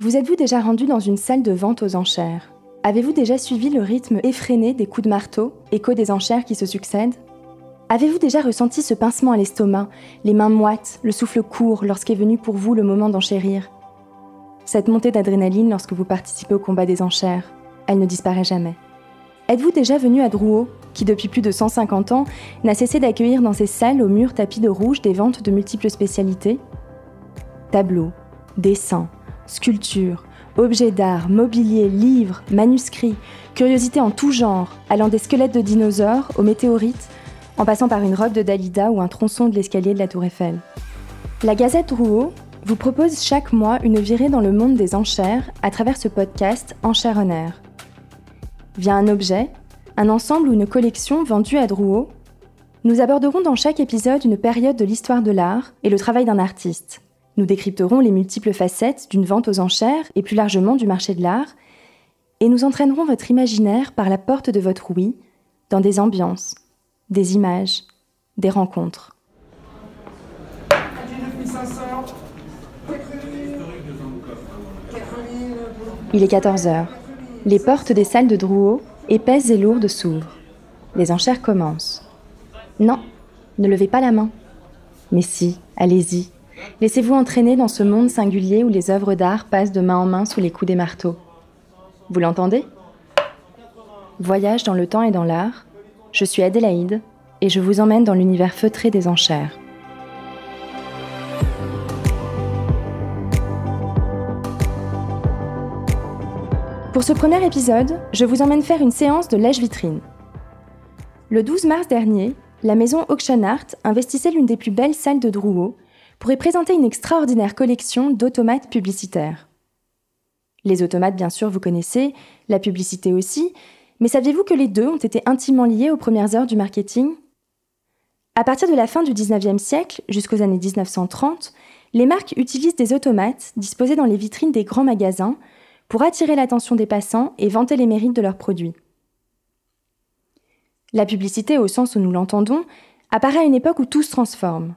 Vous êtes-vous déjà rendu dans une salle de vente aux enchères? Avez-vous déjà suivi le rythme effréné des coups de marteau, écho des enchères qui se succèdent? Avez-vous déjà ressenti ce pincement à l'estomac, les mains moites, le souffle court lorsqu'est venu pour vous le moment d'enchérir Cette montée d'adrénaline lorsque vous participez au combat des enchères, elle ne disparaît jamais. Êtes-vous déjà venu à Drouot, qui depuis plus de 150 ans n'a cessé d'accueillir dans ses salles aux murs tapis de rouge des ventes de multiples spécialités? Tableaux, dessins, sculptures, objets d'art, mobilier, livres, manuscrits, curiosités en tout genre, allant des squelettes de dinosaures aux météorites, en passant par une robe de Dalida ou un tronçon de l'escalier de la Tour Eiffel. La Gazette Drouot vous propose chaque mois une virée dans le monde des enchères à travers ce podcast Enchères en. Via un objet, un ensemble ou une collection vendue à Drouot, nous aborderons dans chaque épisode une période de l'histoire de l'art et le travail d'un artiste. Nous décrypterons les multiples facettes d'une vente aux enchères et plus largement du marché de l'art, et nous entraînerons votre imaginaire par la porte de votre oui dans des ambiances, des images, des rencontres. Il est 14 heures. Les portes des salles de Drouot, épaisses et lourdes, s'ouvrent. Les enchères commencent. Non, ne levez pas la main. Mais si, allez-y, Laissez-vous entraîner dans ce monde singulier où les œuvres d'art passent de main en main sous les coups des marteaux. Vous l'entendez? Voyage dans le temps et dans l'art, je suis Adélaïde et je vous emmène dans l'univers feutré des enchères. Pour ce premier épisode, je vous emmène faire une séance de lèche-vitrine. Le 12 mars dernier, la maison Auction Art investissait l'une des plus belles salles de Drouot pourrait présenter une extraordinaire collection d'automates publicitaires. Les automates, bien sûr, vous connaissez, la publicité aussi, mais saviez-vous que les deux ont été intimement liés aux premières heures du marketing? À partir de la fin du 19e siècle jusqu'aux années 1930, les marques utilisent des automates disposés dans les vitrines des grands magasins pour attirer l'attention des passants et vanter les mérites de leurs produits. La publicité, au sens où nous l'entendons, apparaît à une époque où tout se transforme.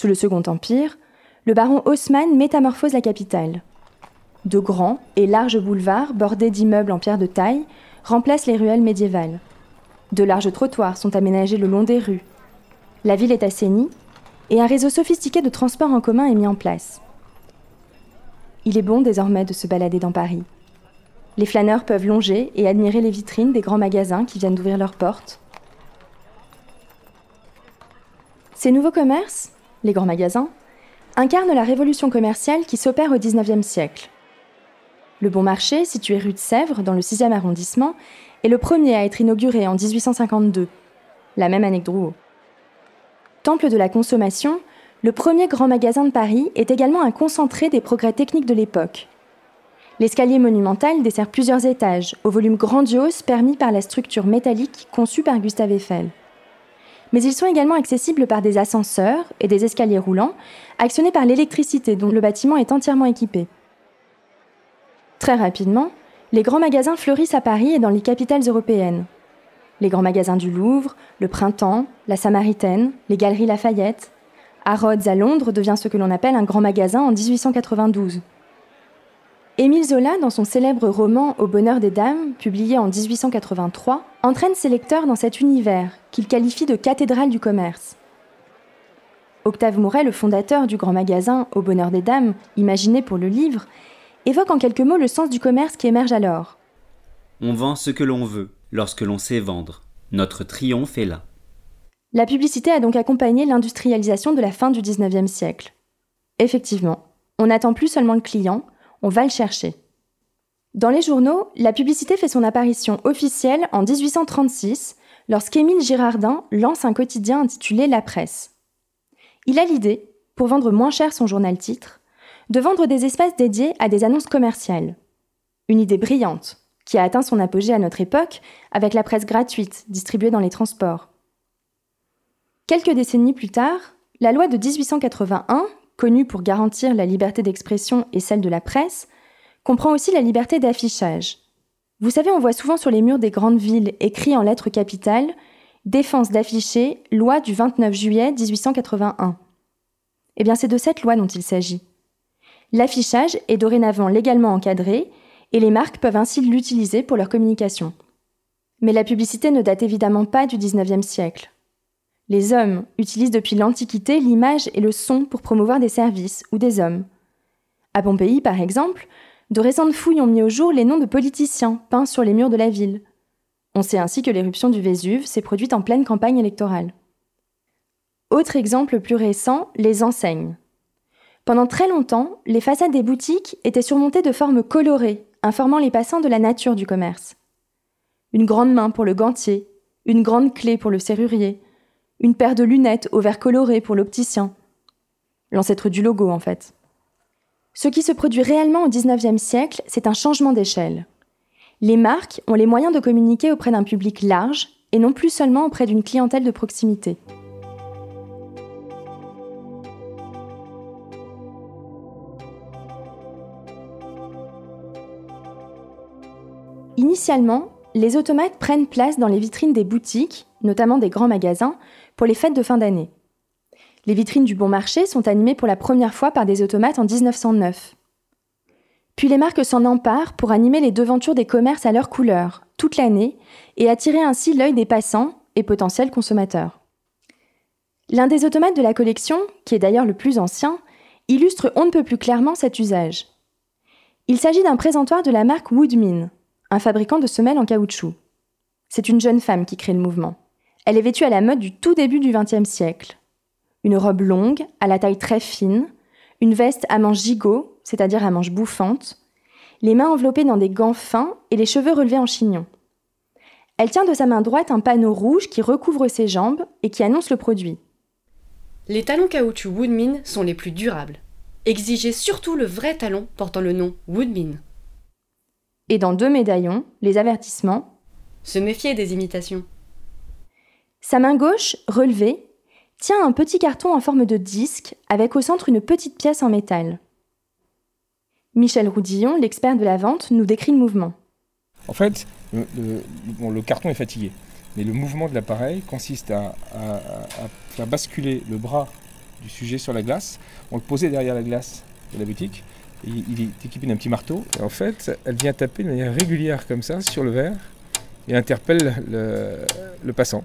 Sous le Second Empire, le baron Haussmann métamorphose la capitale. De grands et larges boulevards bordés d'immeubles en pierre de taille remplacent les ruelles médiévales. De larges trottoirs sont aménagés le long des rues. La ville est assainie et un réseau sophistiqué de transports en commun est mis en place. Il est bon désormais de se balader dans Paris. Les flâneurs peuvent longer et admirer les vitrines des grands magasins qui viennent d'ouvrir leurs portes. Ces nouveaux commerces, les grands magasins, incarnent la révolution commerciale qui s'opère au XIXe siècle. Le Bon Marché, situé rue de Sèvres, dans le 6e arrondissement, est le premier à être inauguré en 1852, la même année que Drouot. Temple de la consommation, le premier grand magasin de Paris est également un concentré des progrès techniques de l'époque. L'escalier monumental dessert plusieurs étages, au volume grandiose permis par la structure métallique conçue par Gustave Eiffel mais ils sont également accessibles par des ascenseurs et des escaliers roulants, actionnés par l'électricité dont le bâtiment est entièrement équipé. Très rapidement, les grands magasins fleurissent à Paris et dans les capitales européennes. Les grands magasins du Louvre, le Printemps, la Samaritaine, les Galeries Lafayette. Harrods à Londres devient ce que l'on appelle un grand magasin en 1892. Émile Zola, dans son célèbre roman Au bonheur des dames, publié en 1883, entraîne ses lecteurs dans cet univers qu'il qualifie de cathédrale du commerce. Octave Mouret, le fondateur du grand magasin Au bonheur des dames, imaginé pour le livre, évoque en quelques mots le sens du commerce qui émerge alors. On vend ce que l'on veut, lorsque l'on sait vendre. Notre triomphe est là. La publicité a donc accompagné l'industrialisation de la fin du XIXe siècle. Effectivement, on n'attend plus seulement le client, on va le chercher. Dans les journaux, la publicité fait son apparition officielle en 1836, lorsqu'Émile Girardin lance un quotidien intitulé La Presse. Il a l'idée, pour vendre moins cher son journal titre, de vendre des espaces dédiés à des annonces commerciales. Une idée brillante, qui a atteint son apogée à notre époque avec la presse gratuite distribuée dans les transports. Quelques décennies plus tard, la loi de 1881, connue pour garantir la liberté d'expression et celle de la presse, comprend aussi la liberté d'affichage. Vous savez, on voit souvent sur les murs des grandes villes écrit en lettres capitales Défense d'afficher, loi du 29 juillet 1881. Eh bien, c'est de cette loi dont il s'agit. L'affichage est dorénavant légalement encadré et les marques peuvent ainsi l'utiliser pour leur communication. Mais la publicité ne date évidemment pas du XIXe siècle. Les hommes utilisent depuis l'Antiquité l'image et le son pour promouvoir des services ou des hommes. À Pompéi, par exemple, de récentes fouilles ont mis au jour les noms de politiciens peints sur les murs de la ville. On sait ainsi que l'éruption du Vésuve s'est produite en pleine campagne électorale. Autre exemple plus récent, les enseignes. Pendant très longtemps, les façades des boutiques étaient surmontées de formes colorées, informant les passants de la nature du commerce. Une grande main pour le gantier, une grande clé pour le serrurier, une paire de lunettes au verre coloré pour l'opticien. L'ancêtre du logo, en fait. Ce qui se produit réellement au XIXe siècle, c'est un changement d'échelle. Les marques ont les moyens de communiquer auprès d'un public large et non plus seulement auprès d'une clientèle de proximité. Initialement, les automates prennent place dans les vitrines des boutiques, notamment des grands magasins, pour les fêtes de fin d'année. Les vitrines du bon marché sont animées pour la première fois par des automates en 1909. Puis les marques s'en emparent pour animer les devantures des commerces à leur couleur, toute l'année, et attirer ainsi l'œil des passants et potentiels consommateurs. L'un des automates de la collection, qui est d'ailleurs le plus ancien, illustre on ne peut plus clairement cet usage. Il s'agit d'un présentoir de la marque Woodmin, un fabricant de semelles en caoutchouc. C'est une jeune femme qui crée le mouvement. Elle est vêtue à la mode du tout début du XXe siècle. Une robe longue, à la taille très fine, une veste à manches gigot, c'est-à-dire à manches bouffantes, les mains enveloppées dans des gants fins et les cheveux relevés en chignon. Elle tient de sa main droite un panneau rouge qui recouvre ses jambes et qui annonce le produit. Les talons caoutchouc Woodmin sont les plus durables. Exigez surtout le vrai talon portant le nom Woodmin et dans deux médaillons, les avertissements. Se méfier des imitations. Sa main gauche, relevée, tient un petit carton en forme de disque avec au centre une petite pièce en métal. Michel Roudillon, l'expert de la vente, nous décrit le mouvement. En fait, le, carton est fatigué, mais le mouvement de l'appareil consiste à, faire basculer le bras du sujet sur la glace, on le posait derrière la glace de la boutique, il est équipé d'un petit marteau. Et en fait, elle vient taper de manière régulière comme ça sur le verre et interpelle le, passant.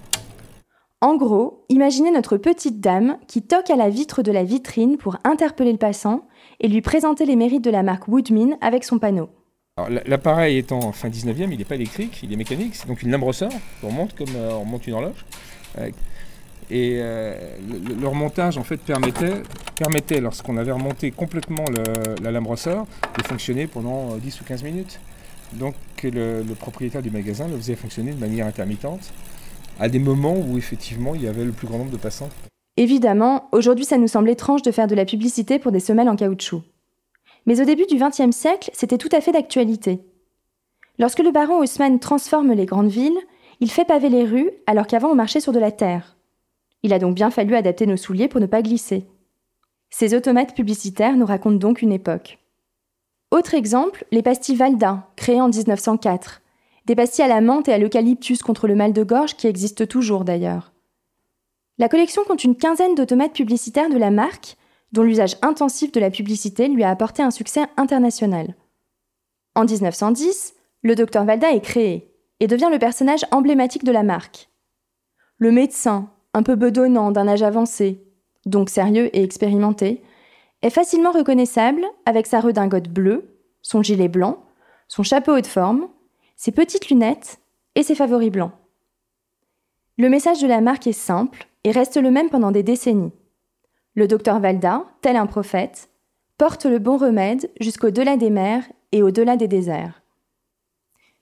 En gros, imaginez notre petite dame qui toque à la vitre de la vitrine pour interpeller le passant et lui présenter les mérites de la marque Woodmin avec son panneau. L'appareil étant fin 19e, il n'est pas électrique, il est mécanique, c'est donc une lame ressort, on monte comme euh, on monte une horloge. Et euh, le, en fait permettait, permettait lorsqu'on avait remonté complètement la lame ressort, de fonctionner pendant 10 euh, ou 15 minutes. Donc le, propriétaire du magasin le faisait fonctionner de manière intermittente à des moments où effectivement il y avait le plus grand nombre de passants. Évidemment, aujourd'hui ça nous semble étrange de faire de la publicité pour des semelles en caoutchouc. Mais au début du XXe siècle, c'était tout à fait d'actualité. Lorsque le baron Haussmann transforme les grandes villes, il fait paver les rues alors qu'avant on marchait sur de la terre. Il a donc bien fallu adapter nos souliers pour ne pas glisser. Ces automates publicitaires nous racontent donc une époque. Autre exemple, les pastilles Valda, créées en 1904. Des pastilles à la menthe et à l'eucalyptus contre le mal de gorge qui existent toujours d'ailleurs. La collection compte une quinzaine d'automates publicitaires de la marque, dont l'usage intensif de la publicité lui a apporté un succès international. En 1910, le docteur Valda est créé et devient le personnage emblématique de la marque. Le médecin, un peu bedonnant d'un âge avancé, donc sérieux et expérimenté, est facilement reconnaissable avec sa redingote bleue, son gilet blanc, son chapeau haut de forme, ses petites lunettes et ses favoris blancs. Le message de la marque est simple et reste le même pendant des décennies. Le docteur Valda, tel un prophète, porte le bon remède jusqu'au-delà des mers et au-delà des déserts.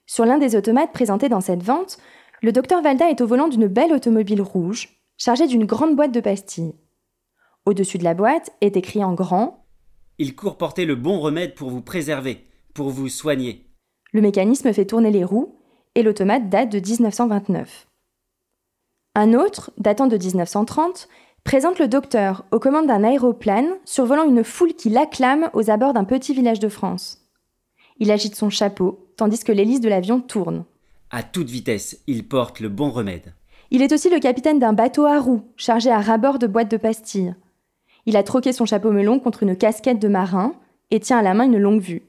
Sur l'un des automates présentés dans cette vente, le docteur Valda est au volant d'une belle automobile rouge, chargé d'une grande boîte de pastilles. Au-dessus de la boîte est écrit en grand Il court porter le bon remède pour vous préserver, pour vous soigner. Le mécanisme fait tourner les roues et l'automate date de 1929. Un autre, datant de 1930, présente le docteur aux commandes d'un aéroplane survolant une foule qui l'acclame aux abords d'un petit village de France. Il agite son chapeau, tandis que l'hélice de l'avion tourne. À toute vitesse, il porte le bon remède. Il est aussi le capitaine d'un bateau à roues, chargé à rabord de boîtes de pastilles. Il a troqué son chapeau melon contre une casquette de marin et tient à la main une longue vue.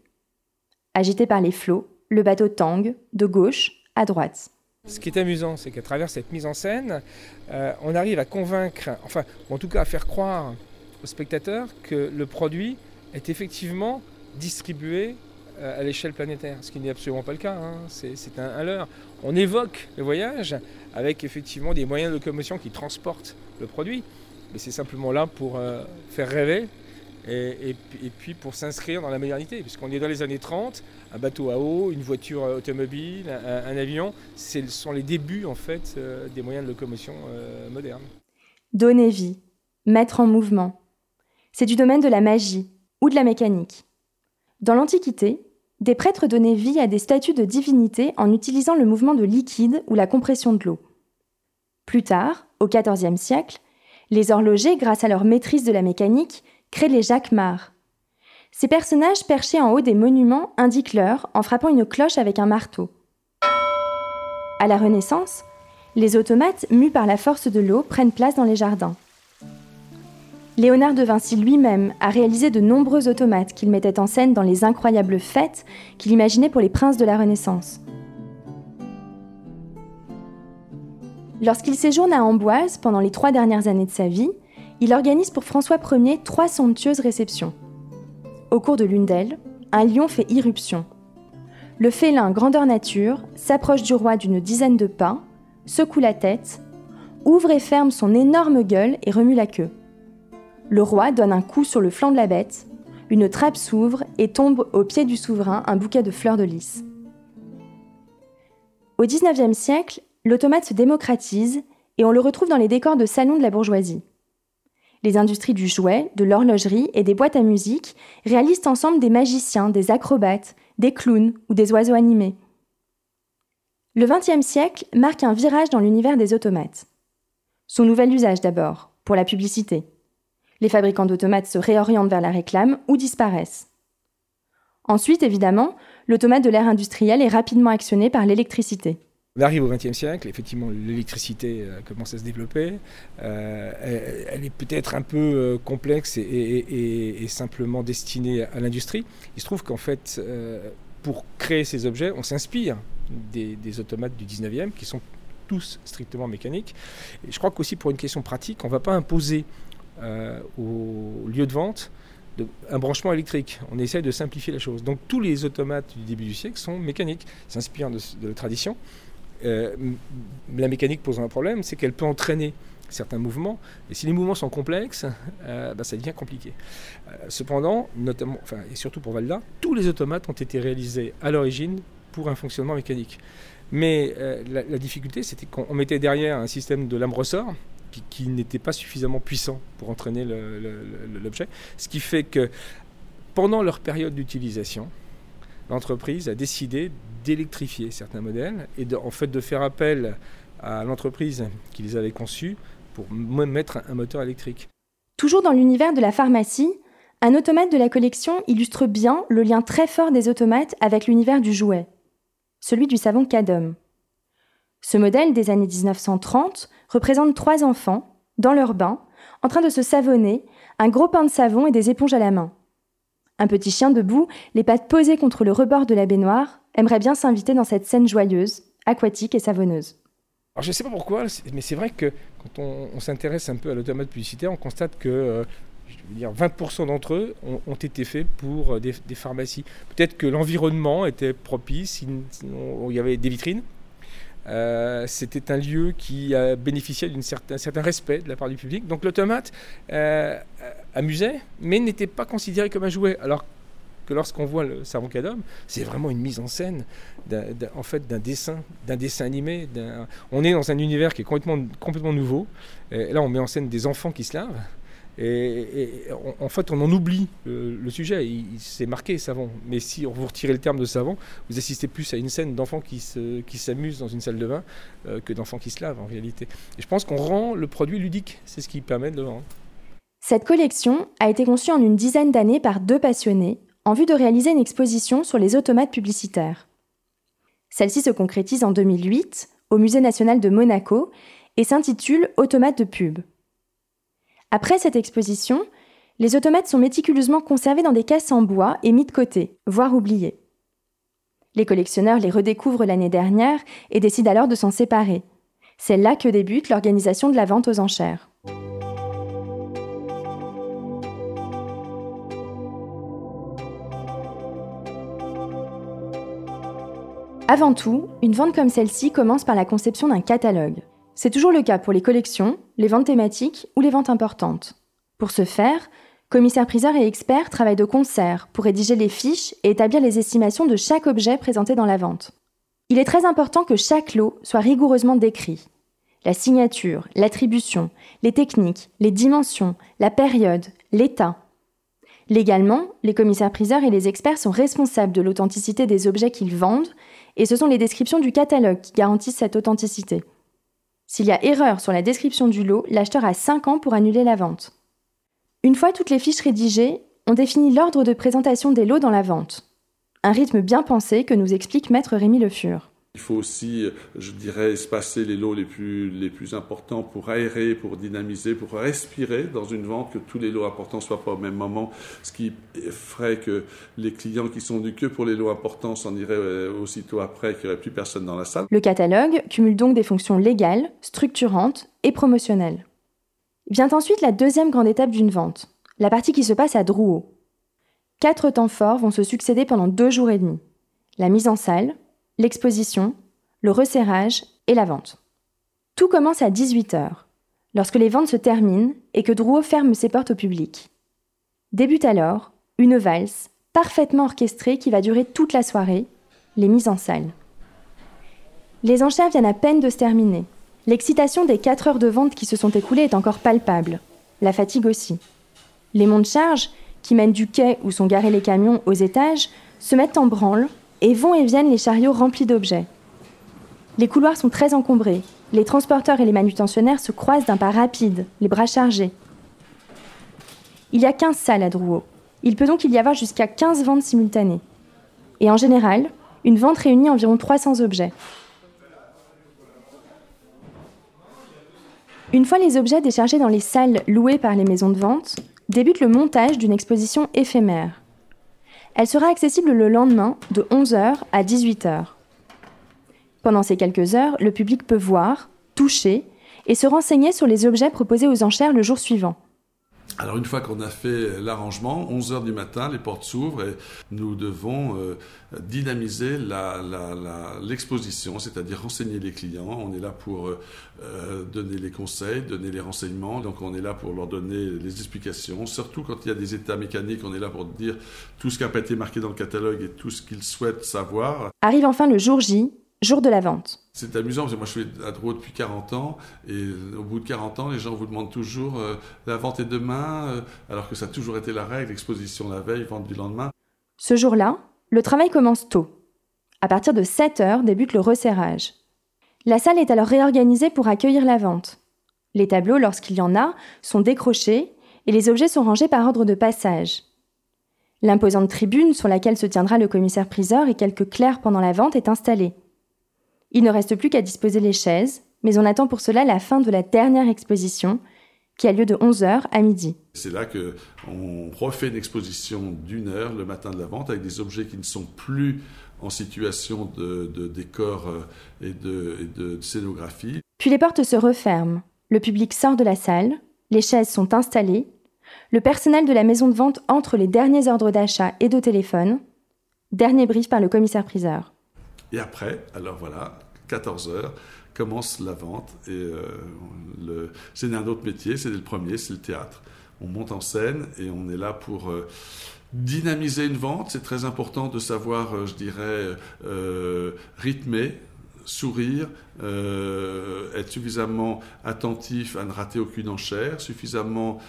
Agité par les flots, le bateau tangue, de gauche à droite. Ce qui est amusant, c'est qu'à travers cette mise en scène, euh, on arrive à convaincre, enfin, en tout cas à faire croire aux spectateurs que le produit est effectivement distribué euh, à l'échelle planétaire, ce qui n'est absolument pas le cas, hein. c'est un, leurre. On évoque le voyage avec effectivement des moyens de locomotion qui transportent le produit, mais c'est simplement là pour euh, faire rêver et, puis pour s'inscrire dans la modernité, puisqu'on est dans les années 30, un bateau à eau, une voiture automobile, un, avion, ce sont les débuts en fait euh, des moyens de locomotion euh, modernes. Donner vie, mettre en mouvement, c'est du domaine de la magie ou de la mécanique. Dans l'Antiquité, des prêtres donnaient vie à des statues de divinité en utilisant le mouvement de liquide ou la compression de l'eau. Plus tard, au XIVe siècle, les horlogers, grâce à leur maîtrise de la mécanique, créent les jacquemart. Ces personnages perchés en haut des monuments indiquent l'heure en frappant une cloche avec un marteau. À la Renaissance, les automates, mus par la force de l'eau, prennent place dans les jardins. Léonard de Vinci lui-même a réalisé de nombreux automates qu'il mettait en scène dans les incroyables fêtes qu'il imaginait pour les princes de la Renaissance. Lorsqu'il séjourne à Amboise pendant les trois dernières années de sa vie, il organise pour François Ier trois somptueuses réceptions. Au cours de l'une d'elles, un lion fait irruption. Le félin grandeur nature s'approche du roi d'une dizaine de pas, secoue la tête, ouvre et ferme son énorme gueule et remue la queue. Le roi donne un coup sur le flanc de la bête, une trappe s'ouvre et tombe au pied du souverain un bouquet de fleurs de lys. Au XIXe siècle, l'automate se démocratise et on le retrouve dans les décors de salons de la bourgeoisie les industries du jouet, de l'horlogerie et des boîtes à musique réalisent ensemble des magiciens, des acrobates, des clowns ou des oiseaux animés. Le XXe siècle marque un virage dans l'univers des automates. Son nouvel usage d'abord, pour la publicité. Les fabricants d'automates se réorientent vers la réclame ou disparaissent. Ensuite, évidemment, l'automate de l'ère industrielle est rapidement actionné par l'électricité. On arrive au XXe siècle, effectivement, l'électricité euh, commence à se développer. Euh, elle, est peut-être un peu euh, complexe et, simplement destinée à l'industrie. Il se trouve qu'en fait, pour créer ces objets, on s'inspire des, automates du 19e qui sont tous strictement mécaniques. Je crois qu'aussi pour une question pratique, on ne va pas imposer au lieu de vente un branchement électrique. On essaie de simplifier la chose. Donc tous les automates du début du siècle sont mécaniques, s'inspirent de, de, la tradition. Euh, la mécanique pose un problème, c'est qu'elle peut entraîner certains mouvements, et si les mouvements sont complexes, euh, bah, ça devient compliqué. Euh, cependant, notamment, enfin, et surtout pour Valda, tous les automates ont été réalisés à l'origine pour un fonctionnement mécanique. Mais la, difficulté, c'était qu'on mettait derrière un système de lame-ressort qui, n'était pas suffisamment puissant pour entraîner l'objet, ce qui fait que pendant leur période d'utilisation, l'entreprise a décidé d'électrifier certains modèles et de, en fait de faire appel à l'entreprise qui les avait conçus pour mettre un moteur électrique. Toujours dans l'univers de la pharmacie, un automate de la collection illustre bien le lien très fort des automates avec l'univers du jouet, celui du savon Cadom. Ce modèle des années 1930 représente trois enfants, dans leur bain, en train de se savonner, un gros pain de savon et des éponges à la main. Un petit chien debout, les pattes posées contre le rebord de la baignoire, aimerait bien s'inviter dans cette scène joyeuse, aquatique et savonneuse. Je ne sais pas pourquoi, mais c'est vrai que quand on, s'intéresse un peu à l'automate publicitaire, on constate que euh, je veux dire, 20% d'entre eux ont, été faits pour euh, des, pharmacies. Peut-être que l'environnement était propice, il y avait des vitrines, euh, c'était un lieu qui a bénéficié d'un certain, respect de la part du public. Donc l'automate euh, amusait, mais n'était pas considéré comme un jouet. Alors que lorsqu'on voit le savon cadom, c'est vraiment une mise en scène en fait d'un dessin, d'un dessin animé. On est dans un univers qui est complètement, complètement nouveau. Là, on met en scène des enfants qui se lavent. Et, en fait, on en oublie le, sujet. Il, s'est marqué savon. Mais si vous retirez le terme de savon, vous assistez plus à une scène d'enfants qui, s'amusent dans une salle de bain euh, que d'enfants qui se lavent en réalité. Et je pense qu'on rend le produit ludique. C'est ce qui permet de le rendre. Cette collection a été conçue en une dizaine d'années par deux passionnés en vue de réaliser une exposition sur les automates publicitaires. Celle-ci se concrétise en 2008 au Musée national de Monaco et s'intitule Automates de pub. Après cette exposition, Les automates sont méticuleusement conservés dans des caisses en bois et mis de côté, voire oubliés. Les collectionneurs les redécouvrent l'année dernière et décident alors de s'en séparer. C'est là que débute l'organisation de la vente aux enchères. Avant tout, une vente comme celle-ci commence par la conception d'un catalogue. C'est toujours le cas pour les collections, les ventes thématiques ou les ventes importantes. Pour ce faire, commissaires-priseurs et experts travaillent de concert pour rédiger les fiches et établir les estimations de chaque objet présenté dans la vente. Il est très important que chaque lot soit rigoureusement décrit. La signature, l'attribution, les techniques, les dimensions, la période, l'état. Légalement, les commissaires-priseurs et les experts sont responsables de l'authenticité des objets qu'ils vendent et ce sont les descriptions du catalogue qui garantissent cette authenticité. S'il y a erreur sur la description du lot, l'acheteur a 5 ans pour annuler la vente. Une fois toutes les fiches rédigées, on définit l'ordre de présentation des lots dans la vente. Un rythme bien pensé que nous explique maître Rémi Le Fur. Il faut aussi, je dirais, espacer les lots les plus, les plus importants pour aérer, pour dynamiser, pour respirer dans une vente, que tous les lots importants ne soient pas au même moment, ce qui ferait que les clients qui sont du que pour les lots importants s'en iraient euh, aussitôt après, qu'il n'y aurait plus personne dans la salle. Le catalogue cumule donc des fonctions légales, structurantes et promotionnelles. Vient ensuite la deuxième grande étape d'une vente, la partie qui se passe à Drouot. Quatre temps forts vont se succéder pendant deux jours et demi. La mise en salle, l'exposition, le resserrage et la vente. Tout commence à 18h, lorsque les ventes se terminent et que Drouot ferme ses portes au public. Débute alors une valse parfaitement orchestrée qui va durer toute la soirée, les mises en salle. Les enchères viennent à peine de se terminer. L'excitation des 4 heures de vente qui se sont écoulées est encore palpable, la fatigue aussi. Les monts de charge, qui mènent du quai où sont garés les camions aux étages, se mettent en branle et vont et viennent les chariots remplis d'objets. Les couloirs sont très encombrés. Les transporteurs et les manutentionnaires se croisent d'un pas rapide, les bras chargés. Il y a 15 salles à Drouot. Il peut donc y avoir jusqu'à 15 ventes simultanées. Et en général, une vente réunit environ 300 objets. Une fois les objets déchargés dans les salles louées par les maisons de vente, débute le montage d'une exposition éphémère. Elle sera accessible le lendemain de 11h à 18h. Pendant ces quelques heures, le public peut voir, toucher et se renseigner sur les objets proposés aux enchères le jour suivant. Alors une fois qu'on a fait l'arrangement, 11 heures du matin, les portes s'ouvrent et nous devons euh, dynamiser l'exposition, c'est-à-dire renseigner les clients. On est là pour euh, euh, donner les conseils, donner les renseignements, donc on est là pour leur donner les explications. Surtout quand il y a des états mécaniques, on est là pour dire tout ce qui n'a pas été marqué dans le catalogue et tout ce qu'ils souhaitent savoir. Arrive enfin le jour J, jour de la vente. C'est amusant parce que moi je suis à Drouot depuis 40 ans et au bout de 40 ans, les gens vous demandent toujours euh, la vente est demain, euh, alors que ça a toujours été la règle, exposition la veille, vente du lendemain. Ce jour-là, le travail commence tôt. À partir de 7 heures débute le resserrage. La salle est alors réorganisée pour accueillir la vente. Les tableaux, lorsqu'il y en a, sont décrochés et les objets sont rangés par ordre de passage. L'imposante tribune sur laquelle se tiendra le commissaire-priseur et quelques clercs pendant la vente est installée. Il ne reste plus qu'à disposer les chaises, mais on attend pour cela la fin de la dernière exposition, qui a lieu de 11h à midi. C'est là qu'on refait une exposition d'une heure le matin de la vente avec des objets qui ne sont plus en situation de, décor euh, et de, et de scénographie. Puis les portes se referment, le public sort de la salle, les chaises sont installées, le personnel de la maison de vente entre les derniers ordres d'achat et de téléphone, dernier brief par le commissaire-priseur. Et après, alors voilà, 14 heures, commence la vente. Euh, c'est un autre métier, c'est le premier, c'est le théâtre. On monte en scène et on est là pour euh, dynamiser une vente. C'est très important de savoir, euh, je dirais, rythmer sourire, être suffisamment attentif à ne rater aucune enchère, suffisamment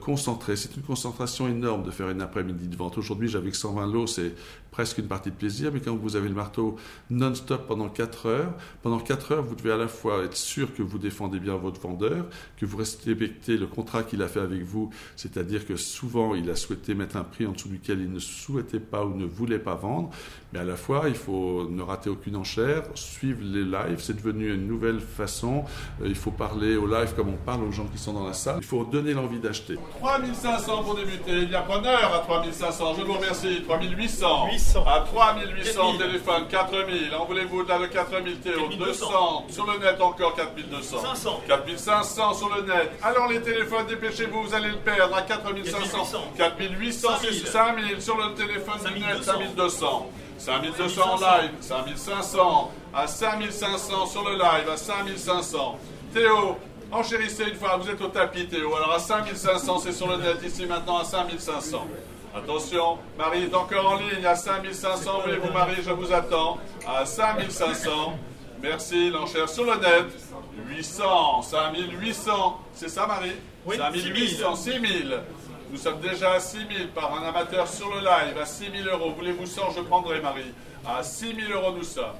concentré. C'est une concentration énorme de faire une après-midi de vente. Aujourd'hui, j'avais 120 lots, c'est presque une partie de plaisir, mais quand vous avez le marteau non-stop pendant 4 heures, pendant 4 heures, vous devez à la fois être sûr que vous défendez bien votre vendeur, que vous respectez le contrat qu'il a fait avec vous, c'est-à-dire que souvent il a souhaité mettre un prix en dessous duquel il ne souhaitait pas ou ne voulait pas vendre, mais à la fois il faut ne rater aucune enchère, suivre les lives, c'est devenu une nouvelle façon, euh, il faut parler au live comme on parle aux gens qui sont dans la salle, il faut donner l'envie d'acheter. 3500 pour débuter, il y a preneur à 3500, je vous remercie, 3800, 800. à 3800 téléphone, 4000, en voulez-vous là le 4000 Théo, 200, sur le net encore 4200, 500. 4500 sur le net, alors les téléphones, dépêchez-vous, vous allez le perdre à 4500, 4800, 5000 sur le téléphone du net, 5200. 5200 en live, 5500, à 5500 sur le live, à 5500. Théo, enchérissez une fois, vous êtes au tapis Théo, alors à 5500, c'est sur le net ici maintenant à 5500. Attention, Marie est encore en ligne à 5500, voulez-vous Marie, je vous attends, à 5500. Merci, l'enchère sur le net, 800, 5800, c'est ça Marie? Oui, 5800, 6000. Nous sommes déjà à 6 000 par un amateur sur le live, à 6 000 euros. Voulez-vous 100 Je prendrai, Marie. À 6 000 euros, nous sommes.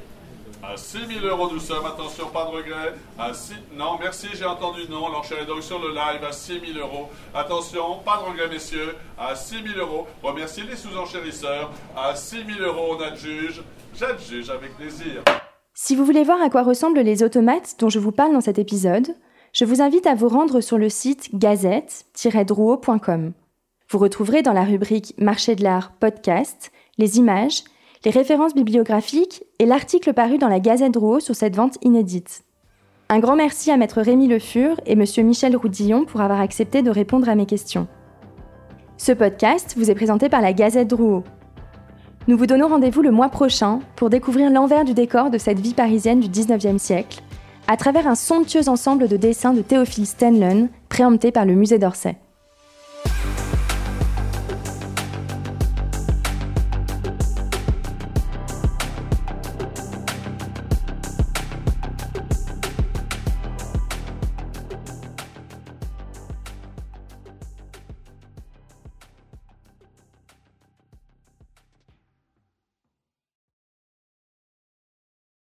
À 6 000 euros, nous sommes. Attention, pas de regret. À 6... Non, merci, j'ai entendu non. L'enchère donc sur le live à 6 000 euros. Attention, pas de regret, messieurs. À 6 000 euros. Remerciez les sous-enchérisseurs. À 6 000 euros, on adjuge. J'adjuge avec plaisir. Si vous voulez voir à quoi ressemblent les automates dont je vous parle dans cet épisode, je vous invite à vous rendre sur le site gazette-drouot.com. Vous retrouverez dans la rubrique Marché de l'art podcast les images, les références bibliographiques et l'article paru dans la Gazette Drouot sur cette vente inédite. Un grand merci à Maître Rémi Le Fur et Monsieur Michel Roudillon pour avoir accepté de répondre à mes questions. Ce podcast vous est présenté par la Gazette Drouot. Nous vous donnons rendez-vous le mois prochain pour découvrir l'envers du décor de cette vie parisienne du 19e siècle, à travers un somptueux ensemble de dessins de Théophile Stenlen, préempté par le musée d'Orsay.